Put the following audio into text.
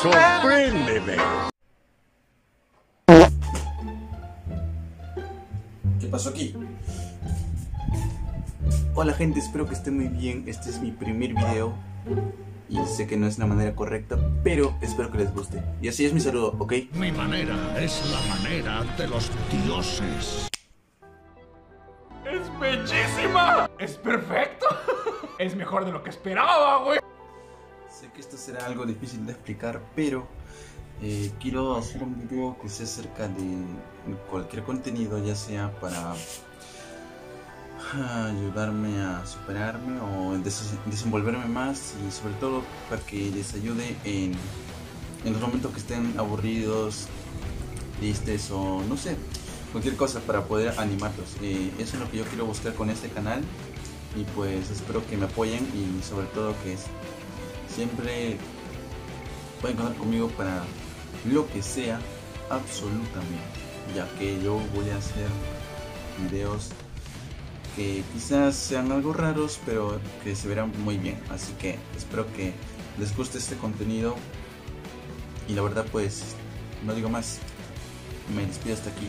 Sorpréndeme. ¿Qué pasó aquí? Hola gente, espero que estén muy bien. Este es mi primer video y sé que no es la manera correcta, pero espero que les guste. Y así es mi saludo, ¿ok? Mi manera es la manera de los dioses. ¡Es bellísima! ¡Es perfecto! Es mejor de lo que esperaba, güey. Sé que esto será algo difícil de explicar, pero eh, quiero hacer un video que sea acerca de cualquier contenido, ya sea para ah, ayudarme a superarme o des- desenvolverme más y sobre todo para que les ayude en, en los momentos que estén aburridos, tristes o no sé, cualquier cosa para poder animarlos. Eh, eso es lo que yo quiero buscar con este canal y pues espero que me apoyen y sobre todo que es- siempre pueden contar conmigo para lo que sea absolutamente ya que yo voy a hacer videos que quizás sean algo raros pero que se verán muy bien. Así que espero que les guste este contenido. Y la verdad pues no digo más. Me despido hasta aquí